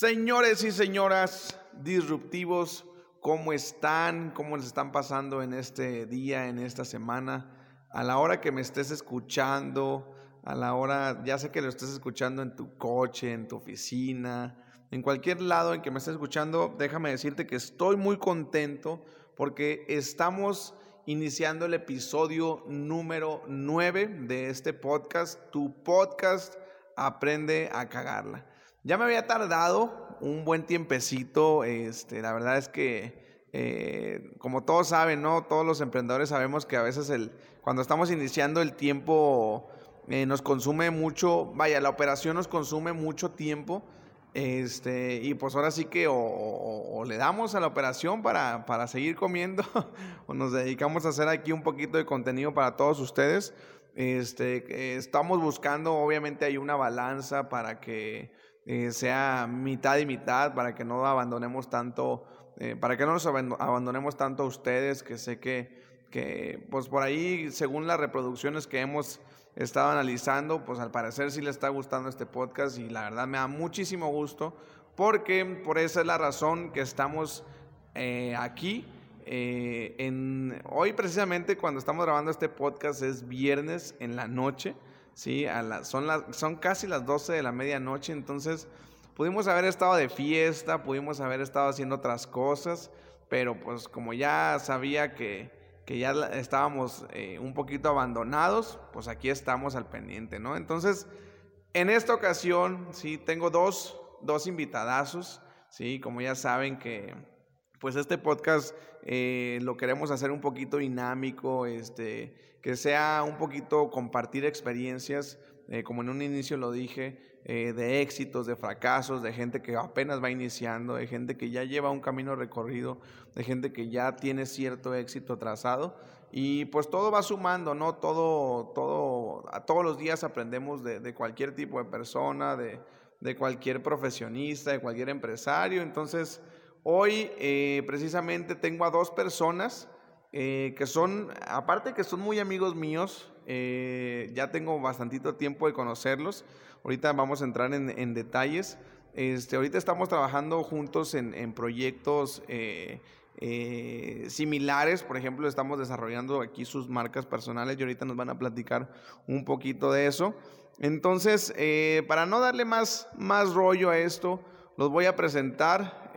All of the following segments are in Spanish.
Señores y señoras disruptivos, ¿cómo están? ¿Cómo les están pasando en este día, en esta semana? A la hora que me estés escuchando, a la hora, ya sé que lo estés escuchando en tu coche, en tu oficina, en cualquier lado en que me estés escuchando, déjame decirte que estoy muy contento porque estamos iniciando el episodio número 9 de este podcast, tu podcast Aprende a cagarla. Ya me había tardado un buen tiempecito, este, la verdad es que eh, como todos saben, ¿no? Todos los emprendedores sabemos que a veces el, cuando estamos iniciando el tiempo eh, nos consume mucho, vaya, la operación nos consume mucho tiempo este, y pues ahora sí que o, le damos a la operación para, para seguir comiendo o nos dedicamos a hacer aquí un poquito de contenido para todos ustedes. Este, estamos buscando, obviamente hay una balanza para que eh, sea mitad y mitad, para que no abandonemos tanto, eh, para que no nos abandonemos tanto a ustedes, que sé que, que, pues por ahí, según las reproducciones que hemos estado analizando, pues al parecer sí le está gustando este podcast y la verdad me da muchísimo gusto porque por esa es la razón que estamos eh, aquí. En, hoy precisamente cuando estamos grabando este podcast es viernes en la noche, ¿sí? A son, las, son casi las 12 de la medianoche, entonces pudimos haber estado de fiesta, pudimos haber estado haciendo otras cosas, pero pues como ya sabía que, que ya estábamos eh, un poquito abandonados, pues aquí estamos al pendiente, ¿no? Entonces, en esta ocasión, sí, tengo dos, dos invitadazos, sí, como ya saben que, pues este podcast eh, lo queremos hacer un poquito dinámico, este, que sea un poquito compartir experiencias, eh, como en un inicio lo dije, eh, de éxitos, de fracasos, de gente que apenas va iniciando, de gente que ya lleva un camino recorrido, de gente que ya tiene cierto éxito trazado. Y pues todo va sumando, ¿no? Todo, todo, a todos los días aprendemos de, cualquier tipo de persona, de, de, cualquier profesionista, de cualquier empresario. Entonces, hoy eh, precisamente tengo a dos personas que son, aparte que son muy amigos míos, eh, ya tengo bastantito tiempo de conocerlos. Ahorita vamos a entrar en, detalles. Este, ahorita estamos trabajando juntos en, proyectos eh, eh, similares. Por ejemplo, estamos desarrollando aquí sus marcas personales y ahorita nos van a platicar un poquito de eso. Entonces, para no darle más, más rollo a esto, los voy a presentar.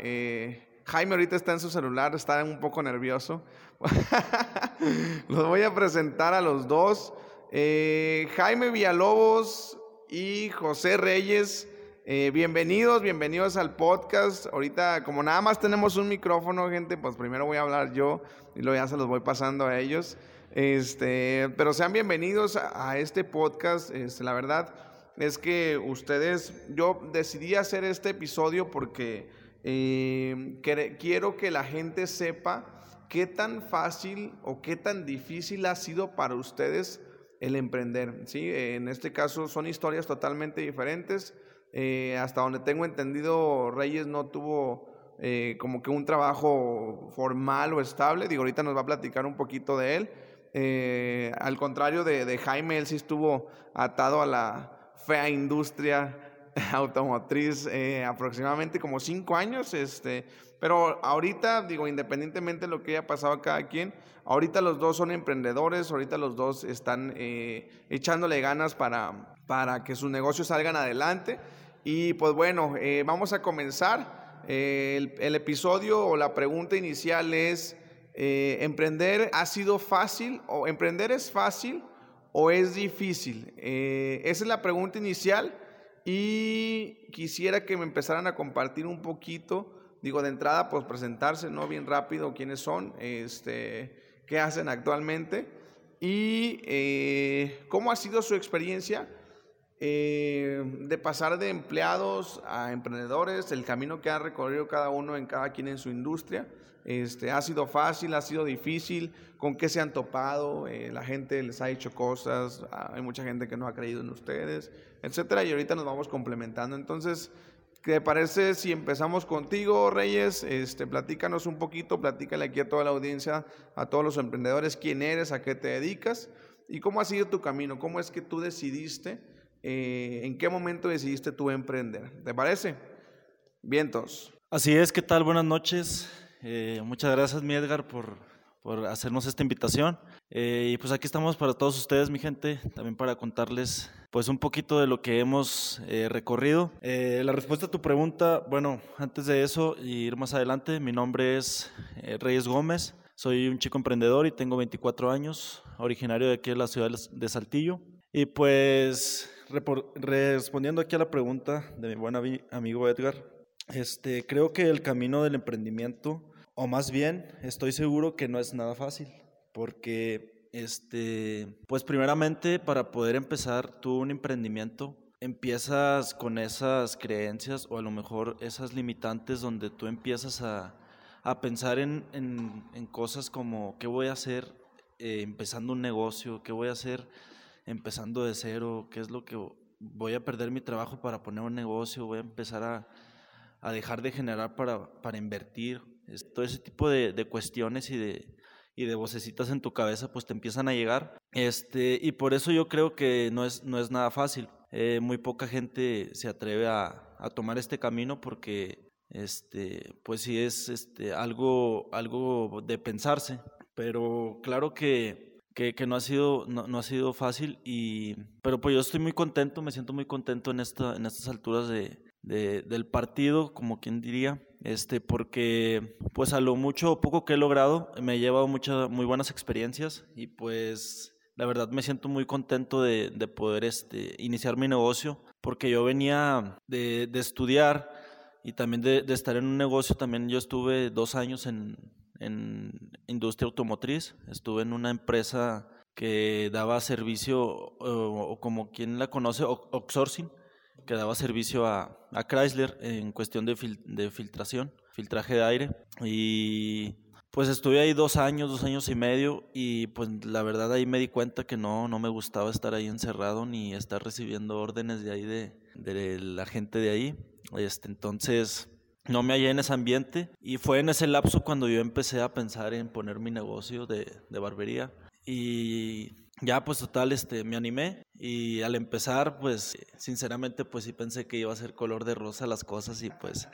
Jaime ahorita está en su celular, está un poco nervioso. los voy a presentar a los dos. Eh, Jaime Villalobos y José Reyes, eh, bienvenidos, bienvenidos al podcast. Ahorita, como nada más tenemos un micrófono, gente, pues primero voy a hablar yo y luego ya se los voy pasando a ellos. Este, pero sean bienvenidos a, este podcast. Este, la verdad es que ustedes, yo decidí hacer este episodio porque eh, quiero que la gente sepa qué tan fácil o qué tan difícil ha sido para ustedes el emprender. ¿sí? En este caso son historias totalmente diferentes. Eh, hasta donde tengo entendido, Reyes no tuvo eh, como que un trabajo formal o estable. Digo, ahorita nos va a platicar un poquito de él. Eh, al contrario de, Jaime, él sí estuvo atado a la fea industria automotriz aproximadamente como cinco años. Este, pero ahorita, digo, independientemente de lo que haya pasado a cada quien, ahorita los dos son emprendedores, ahorita los dos están eh, echándole ganas para, para que sus negocios salgan adelante. Y pues bueno, eh, vamos a comenzar. Eh, el, episodio o la pregunta inicial es, ¿emprender ha sido fácil o emprender es fácil o es difícil? esa es la pregunta inicial y quisiera que me empezaran a compartir un poquito Digo, de entrada, pues presentarse, ¿no? Bien rápido quiénes son, este, qué hacen actualmente y eh, cómo ha sido su experiencia eh, de pasar de empleados a emprendedores, el camino que ha recorrido cada uno en cada quien en su industria. Este, ha sido fácil, ha sido difícil, con qué se han topado, eh, la gente les ha hecho cosas, hay mucha gente que no ha creído en ustedes, etcétera, y ahorita nos vamos complementando. Entonces, ¿Qué parece si empezamos contigo, Reyes? Este, platícanos un poquito, platícale aquí a toda la audiencia, a todos los emprendedores, quién eres, a qué te dedicas y cómo ha sido tu camino, cómo es que tú decidiste, eh, en qué momento decidiste tú emprender. ¿Te parece? Vientos. Así es, ¿qué tal? Buenas noches. Eh, muchas gracias, mi Edgar, por, por hacernos esta invitación. Eh, y pues aquí estamos para todos ustedes, mi gente, también para contarles pues un poquito de lo que hemos eh, recorrido. la respuesta a tu pregunta, bueno, antes de eso y ir más adelante, mi nombre es Reyes Gómez. Soy un chico emprendedor y tengo 24 años, originario de aquí de la ciudad de Saltillo. Y pues respondiendo aquí a la pregunta de mi buen amigo Edgar, este, creo que el camino del emprendimiento, o más bien estoy seguro que no es nada fácil, porque este, pues primeramente para poder empezar tú un emprendimiento, empiezas con esas creencias o a lo mejor esas limitantes donde tú empiezas a, a pensar en, en, cosas como qué voy a hacer eh, empezando un negocio, qué voy a hacer empezando de cero, qué es lo que voy a perder mi trabajo para poner un negocio, voy a empezar a, a dejar de generar para, para invertir. Todo ese tipo de, de, cuestiones y de, y de vocecitas en tu cabeza pues te empiezan a llegar. Este, y por eso yo creo que no es, no es nada fácil. Eh, muy poca gente se atreve a, a tomar este camino porque este, pues sí es este, algo, algo de pensarse. Pero claro que, que, que no, ha sido, no, no, ha sido fácil, y, pero pues yo estoy muy contento, me siento muy contento en, esta, en estas alturas de, del partido, como quien diría, este, porque pues a lo mucho o poco que he logrado me he llevado muchas muy buenas experiencias y pues la verdad me siento muy contento de, de poder este, iniciar mi negocio porque yo venía de, de estudiar y también de, de, estar en un negocio, también yo estuve dos años en, en industria automotriz, estuve en una empresa que daba servicio o, o como quien la conoce, outsourcing que daba servicio a, Chrysler en cuestión de, filtración, filtraje de aire. Y pues estuve ahí dos años, dos años y medio y pues la verdad ahí me di cuenta que no, no me gustaba estar ahí encerrado ni estar recibiendo órdenes de ahí de, de la gente de ahí. Este, entonces no me hallé en ese ambiente y fue en ese lapso cuando yo empecé a pensar en poner mi negocio de, de barbería. Y ya pues total, este, me animé y al empezar, pues sinceramente, pues sí pensé que iba a ser color de rosa las cosas y pues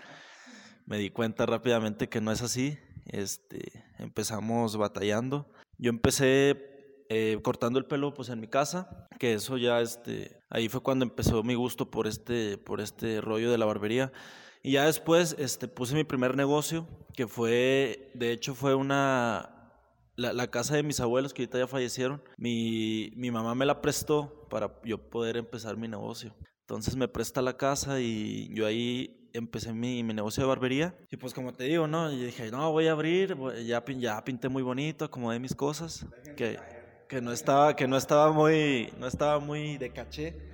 me di cuenta rápidamente que no es así. Este, empezamos batallando. Yo empecé eh, cortando el pelo pues en mi casa, que eso ya, este, ahí fue cuando empezó mi gusto por este, por este rollo de la barbería. Y ya después este, puse mi primer negocio, que fue, de hecho fue una, la, casa de mis abuelos que ahorita ya fallecieron, mi, mi mamá me la prestó para yo poder empezar mi negocio. Entonces me presta la casa y yo ahí empecé mi, mi, negocio de barbería. Y pues como te digo, ¿no? Y dije, no, voy a abrir, ya, ya pinté muy bonito, acomodé mis cosas, que, que, no estaba, que no, estaba muy, no estaba muy de caché.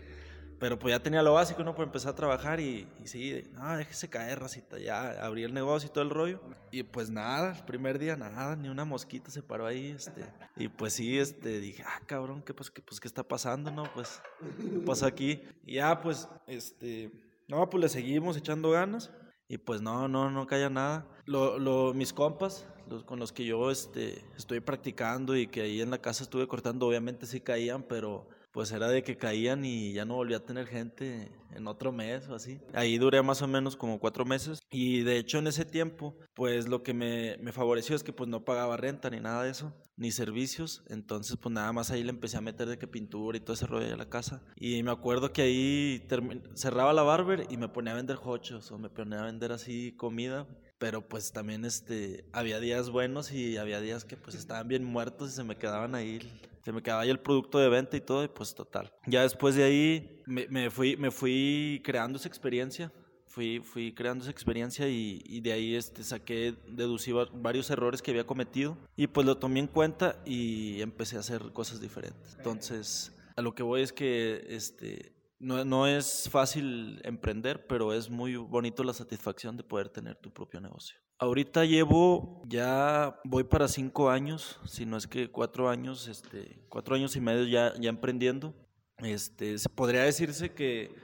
Pero pues ya tenía lo básico, ¿no? Pues empecé a trabajar y, y sí, no, déjese caer, racita. Ya abrí el negocio y todo el rollo. Y pues nada, el primer día nada, ni una mosquita se paró ahí, este. Y pues sí, este, dije, ah, cabrón, ¿qué, pues, qué, pues, ¿qué está pasando, no? Pues, ¿qué pasa aquí? Y ya, pues, este, no, pues le seguimos echando ganas. Y pues no, no, no caía nada. Lo, lo, mis compas, los con los que yo este, estoy practicando y que ahí en la casa estuve cortando, obviamente sí caían, pero pues era de que caían y ya no volvía a tener gente en otro mes o así. Ahí duré más o menos como cuatro meses y de hecho en ese tiempo pues lo que me, me favoreció es que pues no pagaba renta ni nada de eso, ni servicios, entonces pues nada más ahí le empecé a meter de que pintura y todo ese rollo de la casa. Y me acuerdo que ahí cerraba la barber y me ponía a vender hochos o me ponía a vender así comida pero pues también este había días buenos y había días que pues estaban bien muertos y se me quedaban ahí se me quedaba ahí el producto de venta y todo y pues total. Ya después de ahí me, me fui me fui creando esa experiencia fui fui creando esa experiencia y, y, de ahí este saqué deducí varios errores que había cometido y pues lo tomé en cuenta y empecé a hacer cosas diferentes. Entonces a lo que voy es que este no, no, es fácil emprender, pero es muy bonito la satisfacción de poder tener tu propio negocio. Ahorita llevo, ya voy para cinco años, si no es que cuatro años, este, cuatro años y medio ya, ya emprendiendo. Este, podría decirse que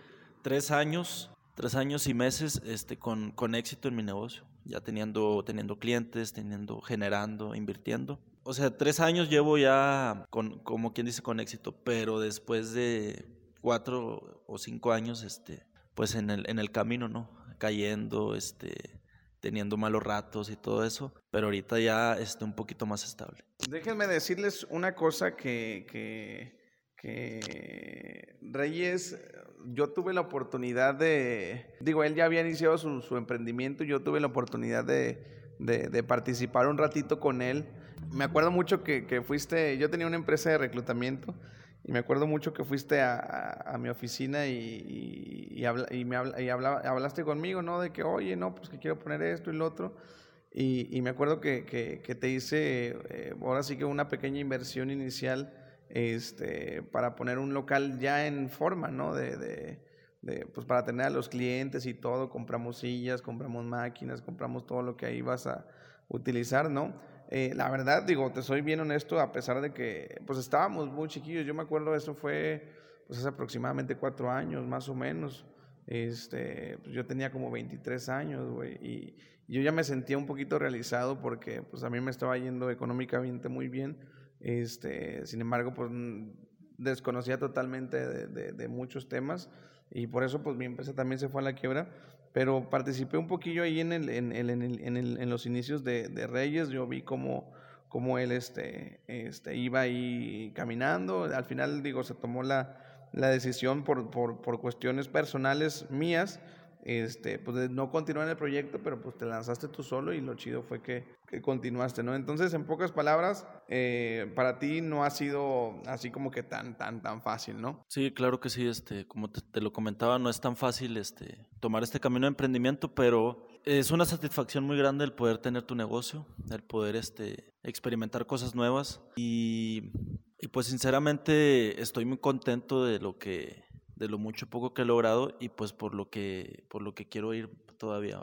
tres años, tres años y meses este, con, con éxito en mi negocio, ya teniendo, teniendo clientes, teniendo, generando, invirtiendo. O sea, tres años llevo ya, con, como quien dice, con éxito, pero después de cuatro o cinco años, este, pues en el, en el camino, ¿no? cayendo, este, teniendo malos ratos y todo eso, pero ahorita ya está un poquito más estable. Déjenme decirles una cosa que, que, que Reyes, yo tuve la oportunidad de, digo, él ya había iniciado su, su emprendimiento, yo tuve la oportunidad de, de, de, participar un ratito con él. Me acuerdo mucho que, que fuiste, yo tenía una empresa de reclutamiento y me acuerdo mucho que fuiste a, a, a mi oficina y, y, y, habla, y me habla, y habla, hablaste conmigo, ¿no? De que, oye, no, pues que quiero poner esto y lo otro. Y, me acuerdo que, que, que te hice, eh, ahora sí que una pequeña inversión inicial este, para poner un local ya en forma, ¿no? De, de, de, pues para tener a los clientes y todo, compramos sillas, compramos máquinas, compramos todo lo que ahí vas a utilizar, ¿no? Eh, la verdad, digo, te soy bien honesto, a pesar de que, pues estábamos muy chiquillos, yo me acuerdo, eso fue, pues aproximadamente cuatro años, más o menos, este, pues yo tenía como 23 años, güey, y yo ya me sentía un poquito realizado porque, pues a mí me estaba yendo económicamente muy bien, este, sin embargo, pues desconocía totalmente de, de, de muchos temas, y por eso, pues mi empresa también se fue a la quiebra, pero participé un poquillo ahí en, el, en, el, en, el, en, en los inicios de, de, Reyes, yo vi cómo, él este, este, iba ahí caminando, al final digo, se tomó la, la decisión por, por cuestiones personales mías, este, pues no continuar en el proyecto, pero pues te lanzaste tú solo y lo chido fue que, continuaste, ¿no? Entonces, en pocas palabras, eh, para ti no ha sido así como que tan, tan, tan fácil, ¿no? Sí, claro que sí, este, como te, lo comentaba, no es tan fácil este, tomar este camino de emprendimiento, pero es una satisfacción muy grande el poder tener tu negocio, el poder este, experimentar cosas nuevas y pues sinceramente estoy muy contento de lo que de lo mucho poco que he logrado y pues por lo que por lo que quiero ir todavía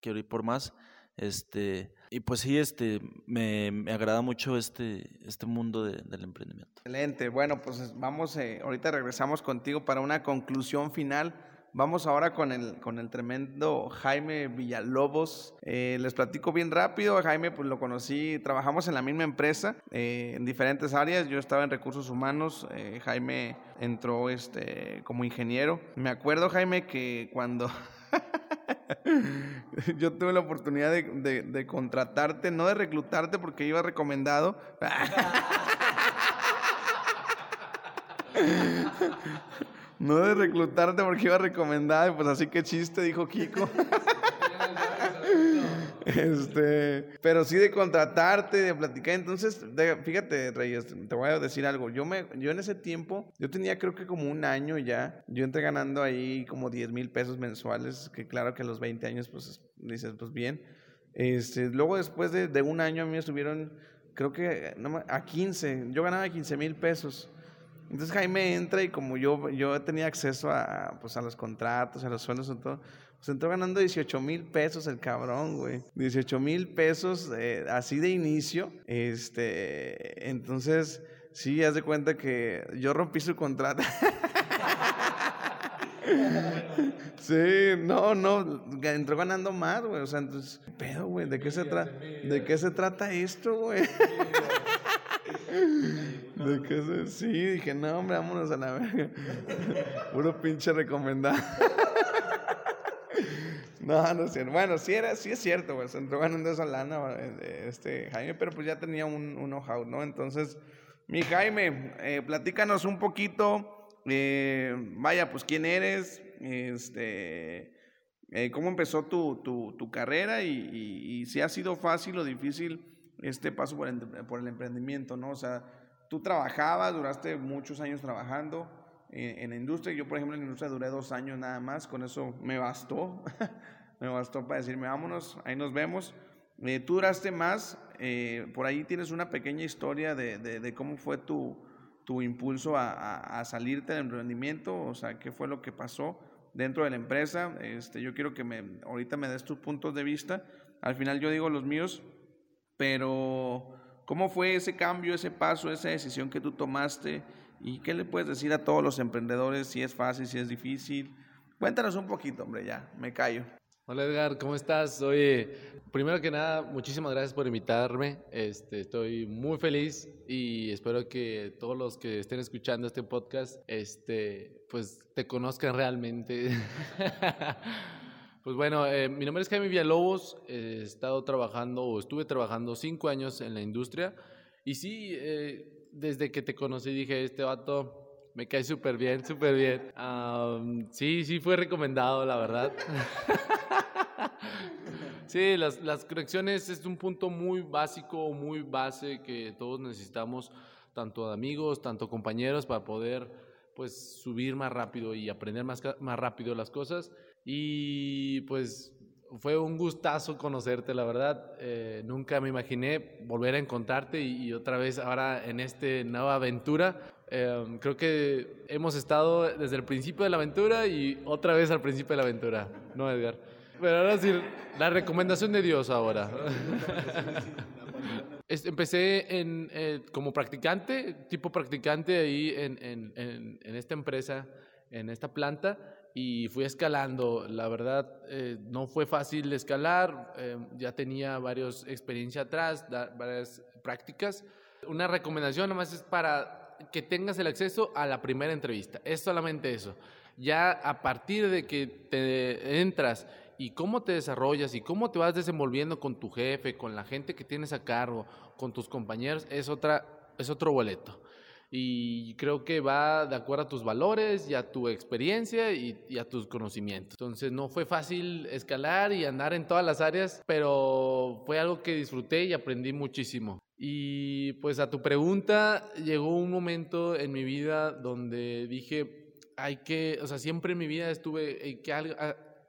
quiero ir por más este y pues sí este me, me agrada mucho este este mundo de, del emprendimiento. Excelente. Bueno pues vamos eh, ahorita regresamos contigo para una conclusión final Vamos ahora con el, con el tremendo Jaime Villalobos. Eh, les platico bien rápido. Jaime, pues lo conocí, trabajamos en la misma empresa, eh, en diferentes áreas. Yo estaba en recursos humanos. Eh, Jaime entró este, como ingeniero. Me acuerdo, Jaime, que cuando yo tuve la oportunidad de, de, de contratarte, no de reclutarte porque iba recomendado. No de reclutarte porque iba recomendada, pues así que chiste, dijo Kiko. este, pero sí de contratarte, de platicar. Entonces, de, fíjate, Reyes, te voy a decir algo. Yo, me, yo en ese tiempo, yo tenía creo que como un año ya. Yo entré ganando ahí como 10 mil pesos mensuales, que claro que a los 20 años, pues dices, pues bien. Este, luego después de, de un año a mí me creo que no, a 15. Yo ganaba 15 mil pesos. Entonces Jaime entra y como yo, yo tenía acceso a, pues, a los contratos, a los sueldos y todo, pues entró ganando 18 mil pesos el cabrón, güey. 18 mil pesos eh, así de inicio. Este, entonces, sí, haz de cuenta que yo rompí su contrato. Sí, no, no, entró ganando más, güey. O sea, entonces, pedo, güey, ¿de qué se trata? ¿De qué se trata esto, güey? ¿De qué se? Sí, dije, no, hombre, vámonos a la verga. Puro pinche recomendado. No, no es cierto. Bueno, sí, era, sí es cierto, güey. Se entró ganando esa lana este Jaime, pero pues ya tenía un, un know-how, ¿no? Entonces, mi Jaime, eh, platícanos un poquito. Eh, vaya, pues quién eres, este, eh, cómo empezó tu, tu, tu carrera y, si ha sido fácil o difícil este paso por el, por el emprendimiento, ¿no? O sea, tú trabajabas, duraste muchos años trabajando en, en, la industria. Yo, por ejemplo, en la industria duré dos años nada más, con eso me bastó. me bastó para decirme, vámonos, ahí nos vemos. Eh, tú duraste más, eh, por ahí tienes una pequeña historia de, de, de cómo fue tu, tu impulso a, a, a, salirte del emprendimiento, o sea, qué fue lo que pasó dentro de la empresa. Este, yo quiero que me, ahorita me des tus puntos de vista. Al final yo digo los míos, pero ¿cómo fue ese cambio, ese paso, esa decisión que tú tomaste? ¿Y qué le puedes decir a todos los emprendedores si es fácil, si es difícil? Cuéntanos un poquito, hombre, ya, me callo. Hola Edgar, ¿cómo estás? Oye, primero que nada, muchísimas gracias por invitarme. Este, estoy muy feliz y espero que todos los que estén escuchando este podcast, este, pues te conozcan realmente. Pues bueno, eh, mi nombre es Jaime Villalobos, he estado trabajando o estuve trabajando cinco años en la industria y sí, eh, desde que te conocí dije, este vato me cae súper bien, súper bien. sí, sí fue recomendado, la verdad. sí, las, las conexiones es un punto muy básico, muy base que todos necesitamos, tanto de amigos, tanto compañeros, para poder pues subir más rápido y aprender más, más rápido las cosas. Y pues fue un gustazo conocerte, la verdad. Eh, nunca me imaginé volver a encontrarte y, otra vez ahora en esta nueva aventura. Em, creo que hemos estado desde el principio de la aventura y otra vez al principio de la aventura, ¿no, Edgar? Pero ahora sí, la recomendación de Dios ahora. Empecé en, eh, como practicante, tipo practicante ahí en, en, en, en esta empresa, en esta planta y fui escalando. La verdad, eh, no fue fácil escalar, eh, ya tenía varias experiencias atrás, varias prácticas. Una recomendación nomás es para que tengas el acceso a la primera entrevista, es solamente eso. Ya a partir de que te entras y cómo te desarrollas y cómo te vas desenvolviendo con tu jefe, con la gente que tienes a cargo, con tus compañeros, es, otra, es otro boleto y creo que va de acuerdo a tus valores y a tu experiencia y, a tus conocimientos. Entonces no fue fácil escalar y andar en todas las áreas, pero fue algo que disfruté y aprendí muchísimo. Y pues a tu pregunta, llegó un momento en mi vida donde dije, hay que, o sea, siempre en mi vida estuve, que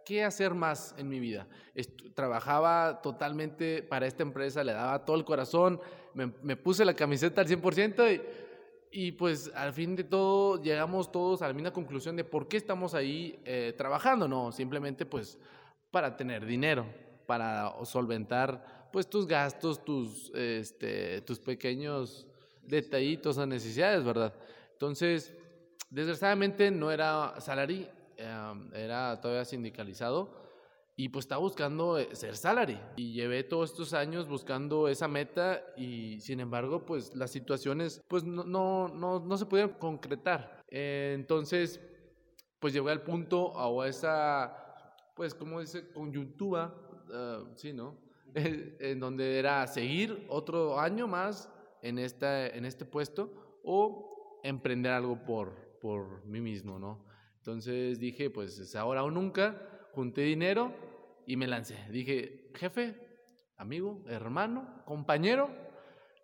¿qué hacer más en mi vida? trabajaba totalmente para esta empresa, le daba todo el corazón, me, me puse la camiseta al 100% y y pues al fin de todo llegamos todos a la misma conclusión de por qué estamos ahí eh, trabajando, no, simplemente pues para tener dinero, para solventar pues tus gastos, tus, este, tus pequeños detallitos o necesidades, ¿verdad? Entonces, desgraciadamente no era salary, eh, era todavía sindicalizado y pues estaba buscando eh, ser salary y llevé todos estos años buscando esa meta y sin embargo pues las situaciones pues no, no, no, no se pudieron concretar. entonces pues llegué al punto a esa pues como dice coyuntura, uh, sí, ¿no? en donde era seguir otro año más en, esta, en este puesto o emprender algo por, por mí mismo, ¿no? Entonces dije, pues es ahora o nunca, junté dinero y me lancé. Dije, jefe, amigo, hermano, compañero,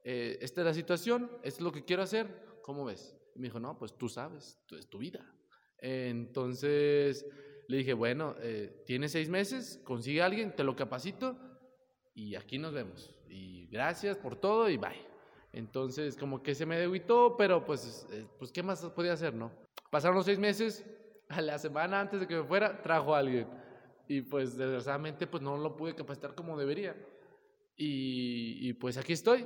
eh, esta es la situación, esto es lo que quiero hacer, ¿cómo ves? Y me dijo, no, pues tú sabes, es tu vida. entonces le dije, bueno, eh, tienes seis meses, consigue a alguien, te lo capacito y aquí nos vemos. Y gracias por todo y bye. Entonces, como que se me deguitó, pero pues, eh, pues, ¿qué más podía hacer, no? Pasaron los seis meses, a la semana antes de que me fuera, trajo a alguien y pues desgraciadamente pues no lo pude capacitar como debería. Y, y pues aquí estoy,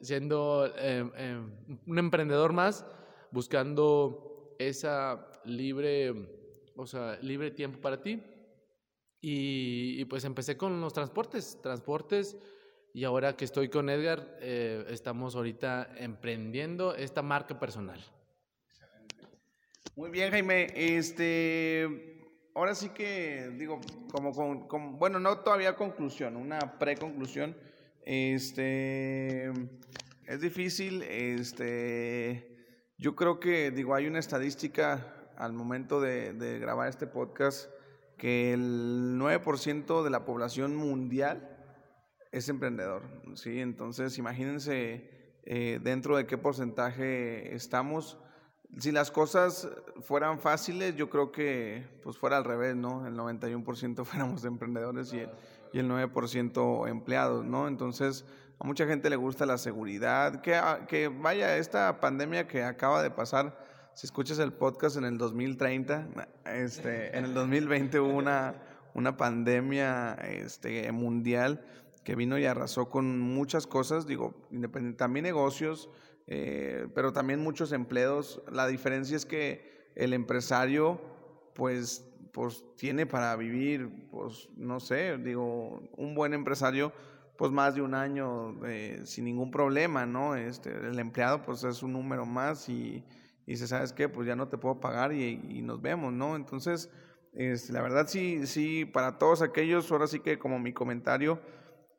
siendo em, em, un emprendedor más, buscando esa libre, o sea, libre tiempo para ti. Y, y pues empecé con los transportes, transportes. Y ahora que estoy con Edgar, eh, estamos ahorita emprendiendo esta marca personal. Muy bien, Jaime. Este, ahora sí que digo, como, con, bueno, no todavía conclusión, una pre-conclusión. Este, es difícil, este, yo creo que, digo, hay una estadística al momento de, grabar este podcast que el 9% de la población mundial es emprendedor, ¿sí? Entonces, imagínense eh, dentro de qué porcentaje estamos si las cosas fueran fáciles, yo creo que pues fuera al revés, ¿no? El 91% fuéramos emprendedores y el, y el 9% empleados, ¿no? Entonces, a mucha gente le gusta la seguridad, que, ah, que vaya, esta pandemia que acaba de pasar, si escuchas el podcast en el 2030, este, en el 2020 hubo una, una pandemia este, mundial que vino y arrasó con muchas cosas, digo, también negocios, eh, pero también muchos empleos. La diferencia es que el empresario, pues, pues tiene para vivir, pues, no sé, digo, un buen empresario, pues más de un año eh, sin ningún problema, ¿no? Este, el empleado, pues es un número más y, y dice, ¿sabes qué? Pues ya no te puedo pagar y, y nos vemos, ¿no? Entonces, Este, la verdad sí, sí, para todos aquellos, ahora sí que como mi comentario,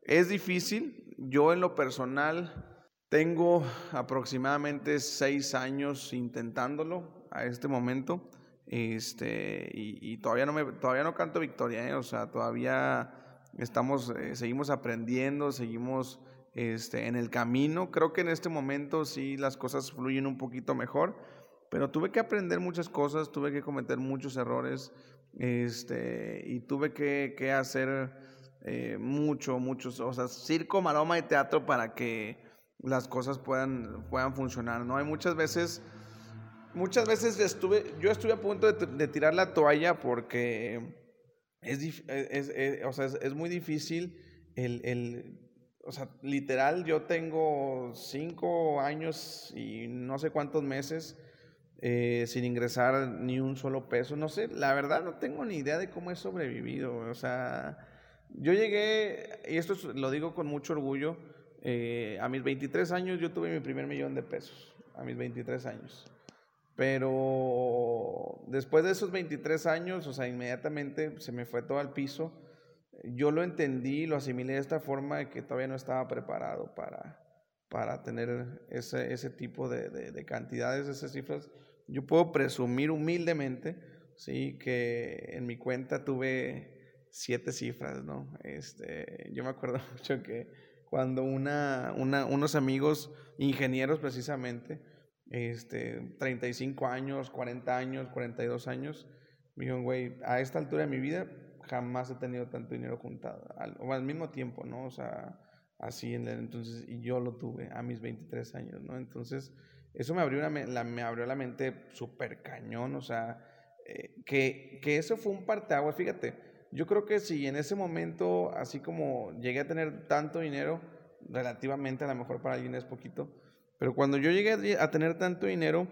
es difícil. Yo en lo personal tengo aproximadamente seis años intentándolo a este momento. Este, y, todavía no me, todavía no canto victoria, ¿eh? o sea, todavía estamos, eh, seguimos aprendiendo, seguimos este, en el camino. Creo que en este momento sí las cosas fluyen un poquito mejor, pero tuve que aprender muchas cosas, tuve que cometer muchos errores, este, y tuve que, hacer eh, mucho, muchos, o sea, circo, maroma y teatro para que las cosas puedan, puedan funcionar, ¿no? Hay muchas veces muchas veces estuve, yo estuve a punto de, tirar la toalla porque es, es, es, o sea, es, muy difícil el, el, o sea, literal, yo tengo cinco años y no sé cuántos meses eh, sin ingresar ni un solo peso. No sé, la verdad no tengo ni idea de cómo he sobrevivido. O sea, yo llegué, y esto lo digo con mucho orgullo, eh, a mis 23 años yo tuve mi primer millón de pesos, a mis 23 años. Pero después de esos 23 años, o sea, inmediatamente se me fue todo al piso. Yo lo entendí, lo asimilé de esta forma de que todavía no estaba preparado para, para tener ese, ese tipo de, de, cantidades, esas cifras. Yo puedo presumir humildemente, sí, que en mi cuenta tuve siete cifras, ¿no? Este, yo me acuerdo mucho que cuando unos amigos ingenieros precisamente, este, 35 años, 40 años, 42 años, me dijeron, güey, a esta altura de mi vida jamás he tenido tanto dinero juntado, al, o al mismo tiempo, ¿no? O sea, así, en entonces, y yo lo tuve a mis 23 años, ¿no? Entonces, eso me abrió, la, me abrió la mente súper cañón, o sea, eh, que, que eso fue un parteaguas, fíjate, yo creo que si en ese momento, así como llegué a tener tanto dinero, relativamente a lo mejor para alguien es poquito, pero cuando yo llegué a tener tanto dinero,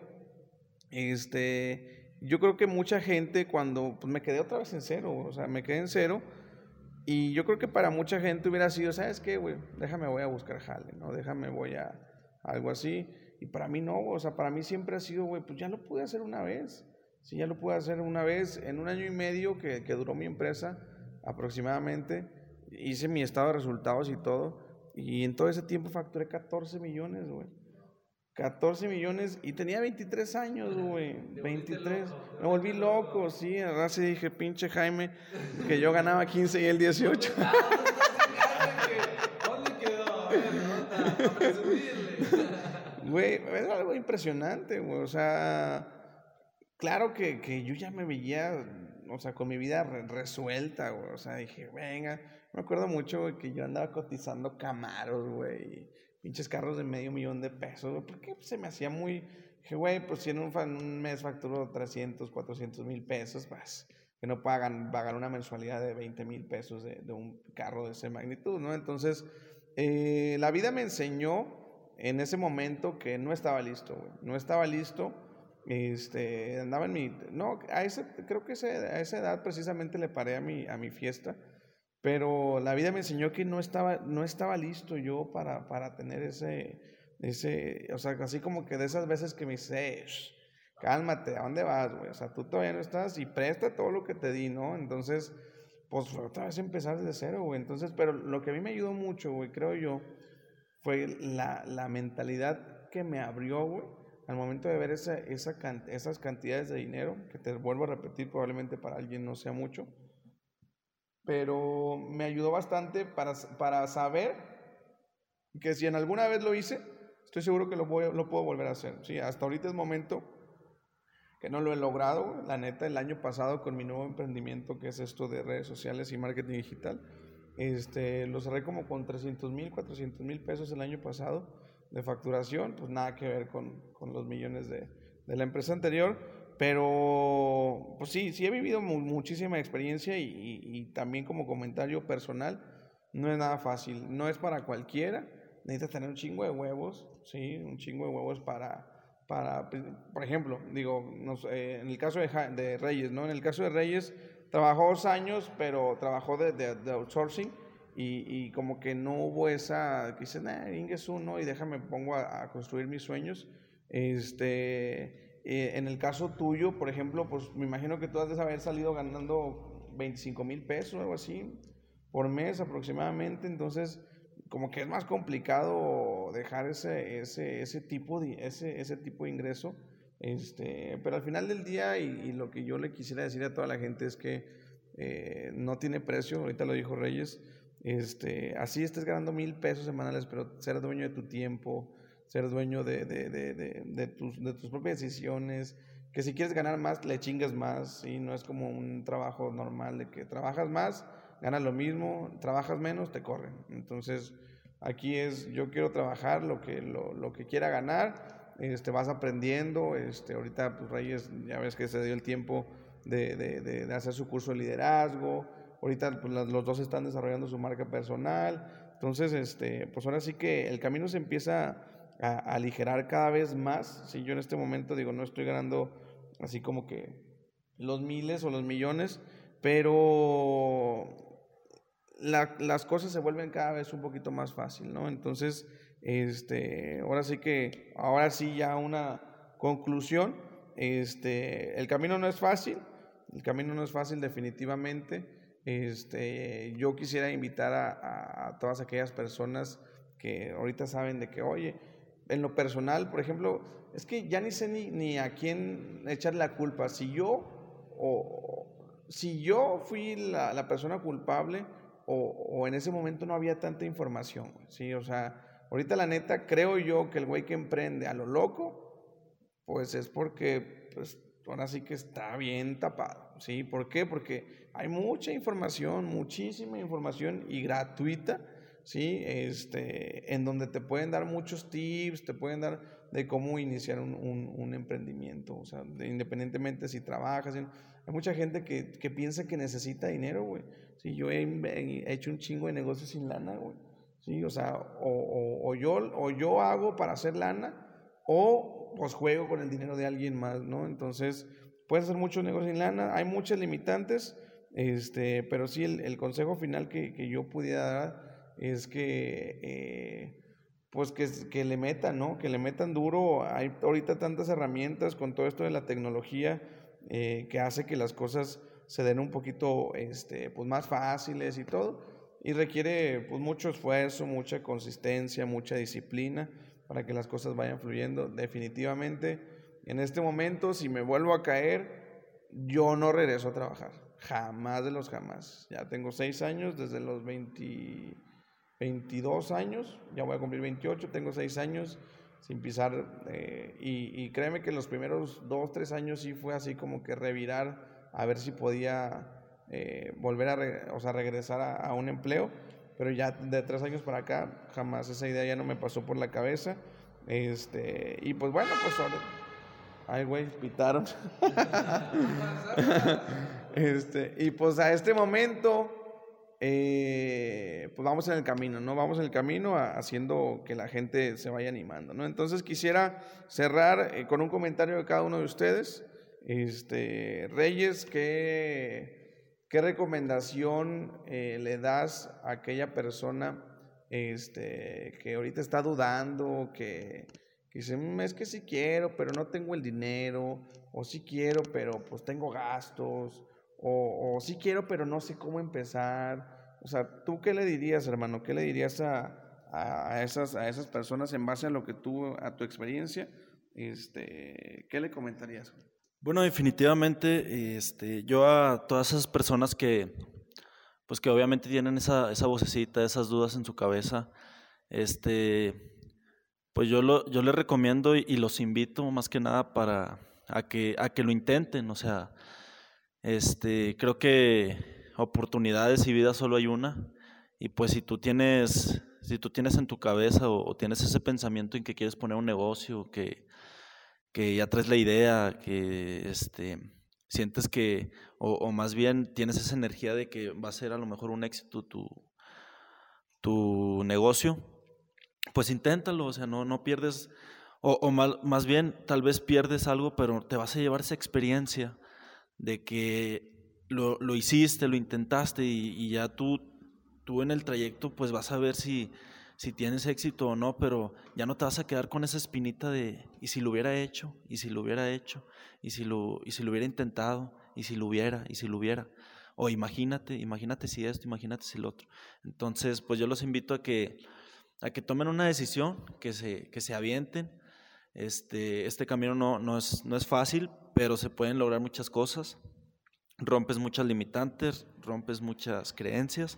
este, yo creo que mucha gente cuando pues me quedé otra vez en cero, o sea, me quedé en cero y yo creo que para mucha gente hubiera sido, ¿sabes qué, güey? Déjame voy a buscar jale, ¿no? Déjame voy a algo así. Y para mí no, o sea, para mí siempre ha sido, güey, pues ya lo pude hacer una vez. Sí, ya lo pude hacer una vez en un año y medio que, que duró mi empresa aproximadamente. Hice mi estado de resultados y todo. Y en todo ese tiempo facturé 14 millones, güey. 14 millones y tenía 23 años, güey. 23. Me volví loco, sí. Ahora sí dije, pinche Jaime, que yo ganaba 15 y él 18. Güey, es algo impresionante, güey. O sea, claro que, que, yo ya me veía, o sea, con mi vida resuelta, güey. O sea, dije, venga. Me acuerdo mucho, güey, que yo andaba cotizando camaros, güey pinches carros de medio millón de pesos, porque se me hacía muy, dije, güey, pues si en un, mes facturo 300, 400 mil pesos, pues que no pagan, pagan una mensualidad de 20 mil pesos de, de, un carro de esa magnitud, ¿no? Entonces, eh, la vida me enseñó en ese momento que no estaba listo, güey, no estaba listo, este, andaba en mi, no, a ese, creo que ese, a esa edad precisamente le paré a mi, a mi fiesta, pero la vida me enseñó que no estaba, no estaba listo yo para, para tener ese, ese, o sea, así como que de esas veces que me dice, cálmate, ¿a dónde vas, güey? O sea, tú todavía no estás y presta todo lo que te di, ¿no? Entonces, pues otra vez empezar desde cero, güey. Entonces, pero lo que a mí me ayudó mucho, güey, creo yo, fue la, la mentalidad que me abrió, güey, al momento de ver esa, esa, esas cantidades de dinero, que te vuelvo a repetir, probablemente para alguien no sea mucho pero me ayudó bastante para, para saber que si en alguna vez lo hice, estoy seguro que lo, voy, lo puedo volver a hacer. Sí, hasta ahorita es momento que no lo he logrado. La neta, el año pasado con mi nuevo emprendimiento, que es esto de redes sociales y marketing digital, este, lo cerré como con 300 mil, 400 mil pesos el año pasado de facturación, pues nada que ver con, con los millones de, de la empresa anterior. Pero, pues sí, sí he vivido muchísima experiencia y, también como comentario personal, no es nada fácil, no es para cualquiera, necesitas tener un chingo de huevos, sí, un chingo de huevos para, para por ejemplo, digo, eh, en el caso de, de, Reyes, ¿no? En el caso de Reyes, trabajó dos años, pero trabajó de, de, outsourcing y, y, como que no hubo esa, que dice, nah, es uno y déjame, pongo a, a construir mis sueños, este eh, en el caso tuyo, por ejemplo, pues me imagino que tú has de haber salido ganando 25 mil pesos o algo así por mes aproximadamente, entonces como que es más complicado dejar ese, ese, ese, tipo, de, ese, ese tipo de ingreso. Este, pero al final del día, y, lo que yo le quisiera decir a toda la gente es que eh, no tiene precio, ahorita lo dijo Reyes, este, así estés ganando mil pesos semanales, pero ser dueño de tu tiempo, ser dueño de, de, de, de, tus, de tus propias decisiones, que si quieres ganar más, le chingas más, y no es como un trabajo normal de que trabajas más, ganas lo mismo, trabajas menos, te corren. Entonces, aquí es, yo quiero trabajar lo que, lo, lo que quiera ganar, este, vas aprendiendo, este, ahorita pues Reyes, ya ves que se dio el tiempo de, de, de hacer su curso de liderazgo, ahorita pues, los dos están desarrollando su marca personal, entonces, este, pues ahora sí que el camino se empieza a, aligerar cada vez más, si yo en este momento digo, no estoy ganando así como que los miles o los millones, pero las cosas se vuelven cada vez un poquito más fácil, ¿no? Entonces, este, ahora sí que, ahora sí ya una conclusión, este, el camino no es fácil, el camino no es fácil definitivamente, este, yo quisiera invitar a, todas aquellas personas que ahorita saben de que, oye, en lo personal, por ejemplo, es que ya ni sé ni, a quién echarle la culpa, si yo o si yo fui la, persona culpable, o, en ese momento no había tanta información, ¿sí? O sea, ahorita la neta creo yo que el güey que emprende a lo loco, pues es porque, pues, ahora sí que está bien tapado, ¿sí? ¿Por qué? Porque hay mucha información, muchísima información y gratuita, ¿sí? Este, en donde te pueden dar muchos tips, te pueden dar de cómo iniciar un, un, emprendimiento, o sea, independientemente si trabajas, hay mucha gente que, que piensa que necesita dinero, güey. Sí, yo he, hecho un chingo de negocios sin lana, güey. Sí, o sea, o, o, yo, o yo hago para hacer lana, o pues juego con el dinero de alguien más, ¿no? Entonces, puedes hacer muchos negocios sin lana, hay muchas limitantes, este, pero sí el, el consejo final que, que, yo pudiera dar es que, eh, pues que, que le metan, ¿no? Que le metan duro. Hay ahorita tantas herramientas con todo esto de la tecnología eh, que hace que las cosas se den un poquito este, pues más fáciles y todo. Y requiere pues mucho esfuerzo, mucha consistencia, mucha disciplina para que las cosas vayan fluyendo. Definitivamente, en este momento, si me vuelvo a caer, yo no regreso a trabajar. Jamás de los jamás. Ya tengo seis años, desde los 20, 22 años, ya voy a cumplir 28, tengo seis años sin pisar. Eh, y, créeme que los primeros dos, tres años sí fue así como que revirar a ver si podía eh, volver a, o sea, regresar a, un empleo, pero ya de tres años para acá jamás esa idea ya no me pasó por la cabeza. Este, y pues bueno, pues ahora... Ay, güey, pitaron. este, y pues a este momento, eh, pues vamos en el camino, ¿no? Vamos en el camino haciendo que la gente se vaya animando, ¿no? Entonces quisiera cerrar eh, con un comentario de cada uno de ustedes. Este, Reyes, ¿qué, qué recomendación eh, le das a aquella persona este, que ahorita está dudando, que, dice, mm, es que sí quiero, pero no tengo el dinero, o sí quiero, pero pues tengo gastos, o, o sí quiero, pero no sé cómo empezar? O sea, ¿tú qué le dirías, hermano? ¿Qué le dirías a, a, esas, a esas personas en base a lo que tú, a tu experiencia? Este, ¿Qué le comentarías? Bueno, definitivamente, este, yo a todas esas personas que, pues que obviamente tienen esa, esa vocecita, esas dudas en su cabeza, este, pues yo, lo, yo les recomiendo y, los invito más que nada para a que, a que lo intenten, o sea, este, creo que oportunidades y vida solo hay una, y pues si tú tienes, si tú tienes en tu cabeza o, o tienes ese pensamiento en que quieres poner un negocio, que que ya traes la idea, que este, sientes que, o, más bien tienes esa energía de que va a ser a lo mejor un éxito tu, tu negocio, pues inténtalo, o sea, no, no pierdes, o, más, bien tal vez pierdes algo, pero te vas a llevar esa experiencia de que lo, lo hiciste, lo intentaste y, y, ya tú, tú en el trayecto pues vas a ver si, si tienes éxito o no, pero ya no te vas a quedar con esa espinita de, ¿y si lo hubiera hecho? ¿Y si lo hubiera hecho? ¿Y si lo, y si lo hubiera intentado? ¿Y si lo hubiera? ¿Y si lo hubiera? O imagínate, imagínate si esto, imagínate si lo otro. Entonces, pues yo los invito a que, a que tomen una decisión, que se, que se avienten. Este, este camino no, no, es, no es fácil, pero se pueden lograr muchas cosas. Rompes muchas limitantes, rompes muchas creencias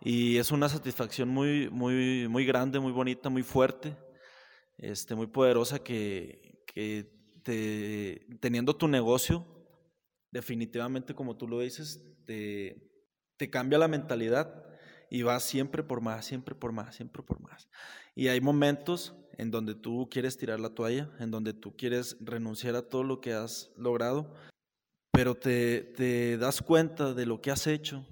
y es una satisfacción muy, muy, muy grande, muy bonita, muy fuerte, este, muy poderosa que, que te, teniendo tu negocio, definitivamente como tú lo dices, te, te cambia la mentalidad y vas siempre por más, siempre por más, siempre por más. Y hay momentos en donde tú quieres tirar la toalla, en donde tú quieres renunciar a todo lo que has logrado, pero te, te das cuenta de lo que has hecho,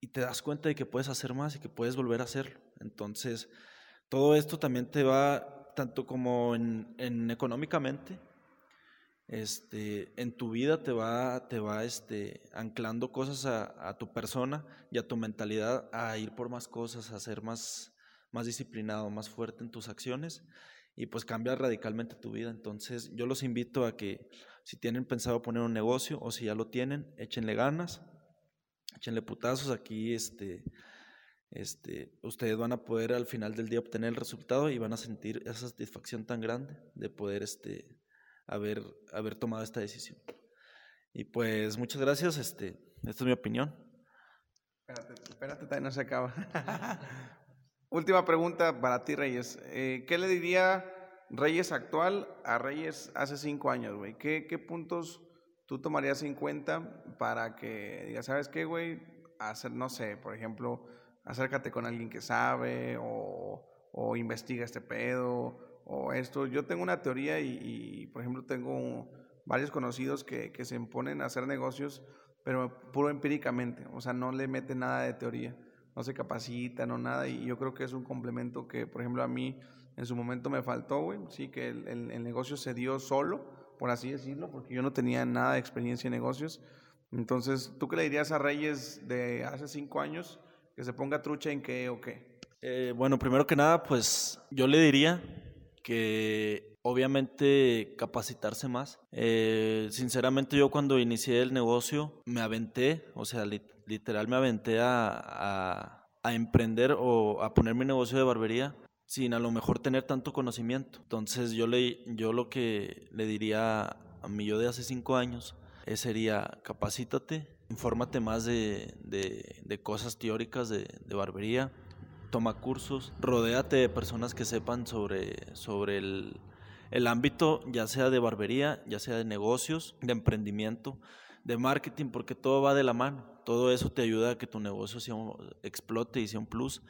y te das cuenta de que puedes hacer más y que puedes volver a hacerlo. Entonces, todo esto también te va, tanto como en, en económicamente, este, en tu vida te va, te va este, anclando cosas a, tu persona y a tu mentalidad a ir por más cosas, a ser más, más disciplinado, más fuerte en tus acciones y pues cambia radicalmente tu vida. Entonces yo los invito a que si tienen pensado poner un negocio o si ya lo tienen, échenle ganas, échenle putazos aquí, este, este, ustedes van a poder al final del día obtener el resultado y van a sentir esa satisfacción tan grande de poder este, haber, haber tomado esta decisión. Y pues muchas gracias, este, esta es mi opinión. Espérate, espérate, todavía no se acaba. Última pregunta para ti, Reyes. Eh, ¿Qué le diría Reyes actual a Reyes hace cinco años, güey? ¿Qué, ¿Qué puntos tú tomarías en cuenta para que ya ¿sabes qué, güey? Hacer, no sé, por ejemplo, acércate con alguien que sabe o, o investiga este pedo o esto. Yo tengo una teoría y, por ejemplo, tengo varios conocidos que, que se ponen a hacer negocios, pero puro empíricamente, o sea, no le meten nada de teoría, no se capacitan o nada, y yo creo que es un complemento que, por ejemplo, a mí en su momento me faltó, güey, sí, que el, el, el negocio se dio solo, por así decirlo, porque yo no tenía nada de experiencia en negocios. Entonces, ¿tú qué le dirías a Reyes de hace cinco años que se ponga trucha en qué o qué? Eh, bueno, primero que nada, pues yo le diría que obviamente capacitarse más. Eh, sinceramente yo cuando inicié el negocio me aventé, o sea, literal me aventé a, a, a emprender o a poner mi negocio de barbería sin a lo mejor tener tanto conocimiento. Entonces yo, le, yo lo que le diría a mi yo de hace cinco años eh, sería capacítate, infórmate más de, de, de cosas teóricas de, de, barbería, toma cursos, rodéate de personas que sepan sobre, sobre el, el ámbito, ya sea de barbería, ya sea de negocios, de emprendimiento, de marketing, porque todo va de la mano. Todo eso te ayuda a que tu negocio sea un, explote y sea un plus.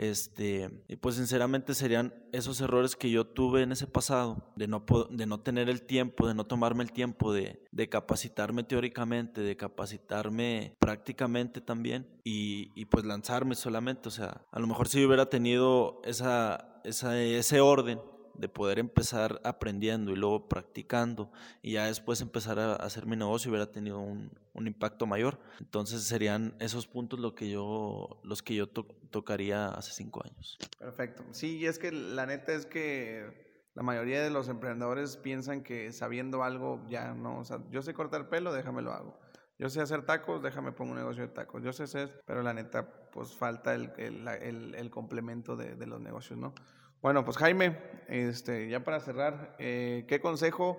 Este, y pues sinceramente serían esos errores que yo tuve en ese pasado, de no, de no tener el tiempo, de no tomarme el tiempo de, capacitarme teóricamente, de capacitarme prácticamente también y, y, pues lanzarme solamente. O sea, a lo mejor si hubiera tenido esa, esa, ese orden de poder empezar aprendiendo y luego practicando y ya después empezar a hacer mi negocio hubiera tenido un, un impacto mayor. Entonces serían esos puntos lo que yo, los que yo to tocaría hace cinco años. Perfecto. Sí, y es que la neta es que la mayoría de los emprendedores piensan que sabiendo algo ya no, o sea, yo sé cortar pelo, déjame lo hago. Yo sé hacer tacos, déjame pongo un negocio de tacos. Yo sé hacer, pero la neta, pues falta el, el, el, el complemento de, de los negocios, ¿no? Bueno, pues Jaime, este, ya para cerrar, eh, ¿qué consejo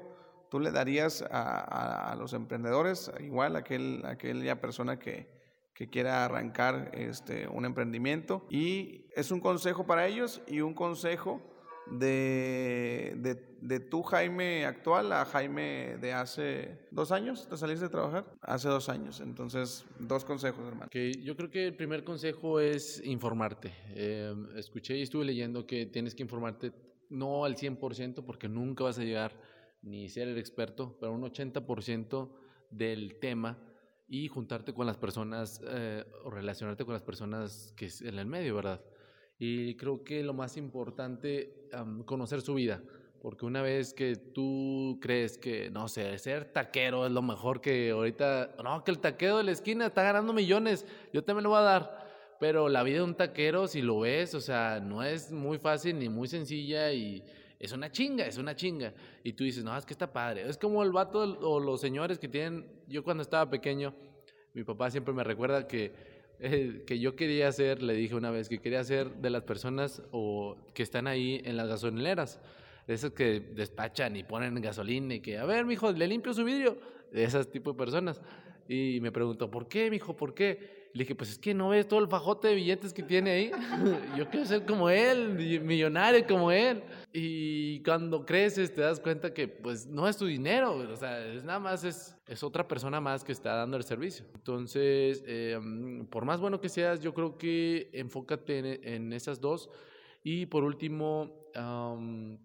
tú le darías a, a, a, los emprendedores? Igual aquel, aquella persona que, que quiera arrancar este, un emprendimiento. Y es un consejo para ellos y un consejo de, de, de tu Jaime actual a Jaime de hace dos años. ¿Te saliste de trabajar? Hace dos años. Entonces, dos consejos, hermano. Okay, yo creo que el primer consejo es informarte. Eh, escuché y estuve leyendo que tienes que informarte no al 100% porque nunca vas a llegar ni ser el experto, pero un 80% del tema y juntarte con las personas eh, o relacionarte con las personas que es en el medio, ¿verdad? Y creo que lo más importante, um, conocer su vida, porque una vez que tú crees que, no sé, ser taquero es lo mejor que ahorita, no, que el taquero de la esquina está ganando millones, yo también lo voy a dar. pero la vida de un taquero, si lo ves, o sea, no es muy fácil ni muy sencilla y es una chinga, es una chinga. Y tú dices, no, es que está padre. Es como el vato o los señores que tienen, yo cuando estaba pequeño, mi papá siempre me recuerda que, eh, que yo quería ser, le dije una vez, que quería ser de las personas o, que están ahí en las gasolineras. De esos que despachan y ponen gasolina y que, a ver, mijo, le limpio su vidrio. De ese tipo de personas. Y me preguntó, ¿por qué, mijo? ¿Por qué? Le dije, pues es que no ves todo el fajote de billetes que tiene ahí. Yo quiero ser como él, millonario como él. Y cuando creces te das cuenta que pues no es tu dinero, o sea, es nada más es, es otra persona más que está dando el servicio. Entonces, em, por más bueno que seas, yo creo que enfócate en, esas dos. Y por último, um,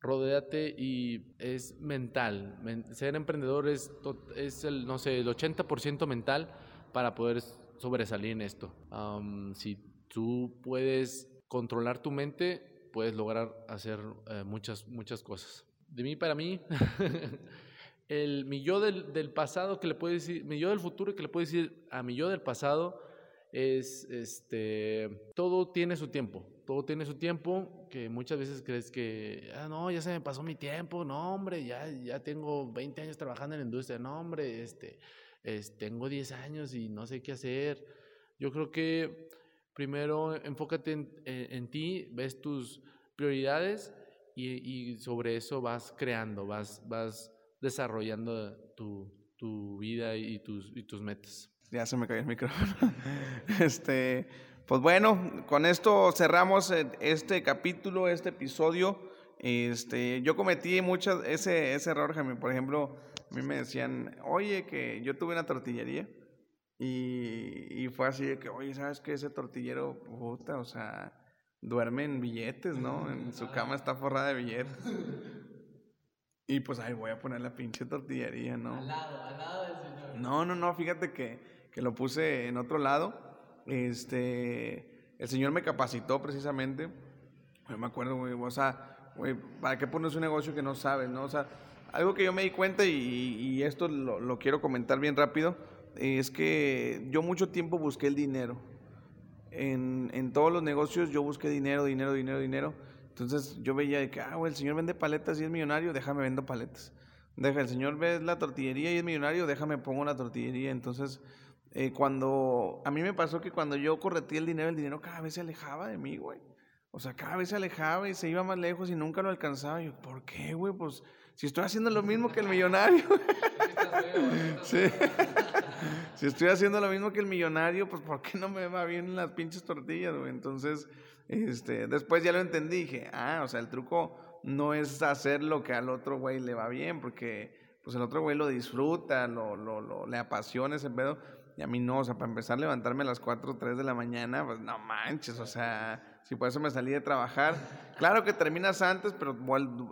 rodéate y es mental. ser emprendedor es, es el, no sé, el 80% mental para poder sobresalir en esto. si tú puedes controlar tu mente, puedes lograr hacer eh, muchas, muchas cosas. De mí para mí, el mi del, del, pasado que le puede decir, mi yo del futuro que le puede decir a mi yo del pasado es, este, todo tiene su tiempo, todo tiene su tiempo, que muchas veces crees que, ah, no, ya se me pasó mi tiempo, no, hombre, ya, ya tengo 20 años trabajando en la industria, no, hombre, este, tengo 10 años y no sé qué hacer. Yo creo que primero enfócate en, ti, ves tus prioridades y, sobre eso vas creando, vas, vas desarrollando tu, tu vida y tus, y tus metas. Ya se me cayó el micrófono. este, pues bueno, con esto cerramos este capítulo, este episodio. Este, yo cometí muchas, ese, ese error, Jaime. Por ejemplo, a mí me decían, oye, que yo tuve una tortillería. Y, y fue así de que, oye, ¿sabes qué? Ese tortillero, puta, o sea, duerme en billetes, ¿no? En su cama está forrada de billetes. Y pues ahí voy a poner la pinche tortillería, ¿no? Al lado, al lado del señor. No, no, no, fíjate que, que lo puse en otro lado. Este, el señor me capacitó precisamente. Yo me acuerdo, güey, o sea, güey, ¿para qué pones un negocio que no sabes, no? O sea, algo que yo me di cuenta y, esto lo, quiero comentar bien rápido, es que yo mucho tiempo busqué el dinero. En, en todos los negocios yo busqué dinero, dinero, dinero, dinero. Entonces yo veía que, ah, el señor vende paletas y es millonario, déjame vendo paletas. Deja, el señor ve la tortillería y es millonario, déjame pongo una tortillería. Entonces, eh, cuando, a mí me pasó que cuando yo corretí el dinero, el dinero cada vez se alejaba de mí, güey. O sea, cada vez se alejaba y se iba más lejos y nunca lo alcanzaba. Y yo, ¿por qué, güey? Pues si estoy haciendo lo mismo que el millonario. sí. si estoy haciendo lo mismo que el millonario, pues ¿por qué no me va bien las pinches tortillas, güey? Entonces, este, después ya lo entendí. Dije, ah, o sea, el truco no es hacer lo que al otro güey le va bien, porque pues el otro güey lo disfruta, lo, lo, lo, le apasiona ese pedo. Y a mí no, o sea, para empezar a levantarme a las 4 o 3 de la mañana, pues no manches, o sea si por eso me salí de trabajar. Claro que terminas antes, pero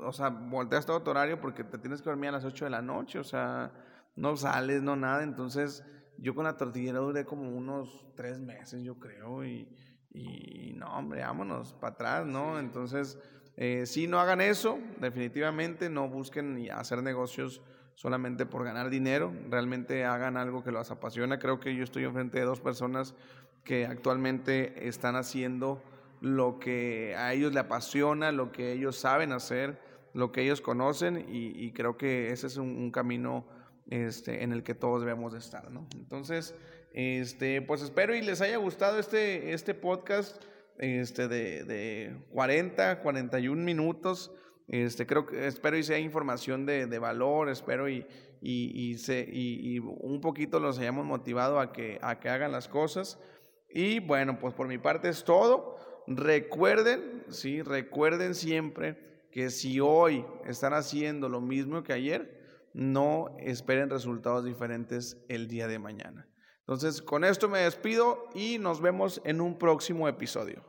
o sea, volteas todo tu horario porque te tienes que dormir a las 8 de la noche, o sea, no sales, no nada. Entonces, yo con la tortillera duré como unos tres meses, yo creo, y, y no, hombre, vámonos para atrás, ¿no? Entonces, eh, sí, no hagan eso, definitivamente, no busquen hacer negocios solamente por ganar dinero, realmente hagan algo que los apasiona. Creo que yo estoy enfrente de dos personas que actualmente están haciendo lo que a ellos le apasiona, lo que ellos saben hacer, lo que ellos conocen y, creo que ese es un, camino este, en el que todos debemos de estar, ¿no? Entonces, este, pues espero y les haya gustado este, este podcast este, de, de 40, 41 minutos. Este, creo que espero y sea información de, valor, espero y, y, y, se, y, un poquito los hayamos motivado a que, a que hagan las cosas. Y bueno, pues por mi parte es todo. Recuerden, sí, recuerden siempre que si hoy están haciendo lo mismo que ayer, no esperen resultados diferentes el día de mañana. Entonces, con esto me despido y nos vemos en un próximo episodio.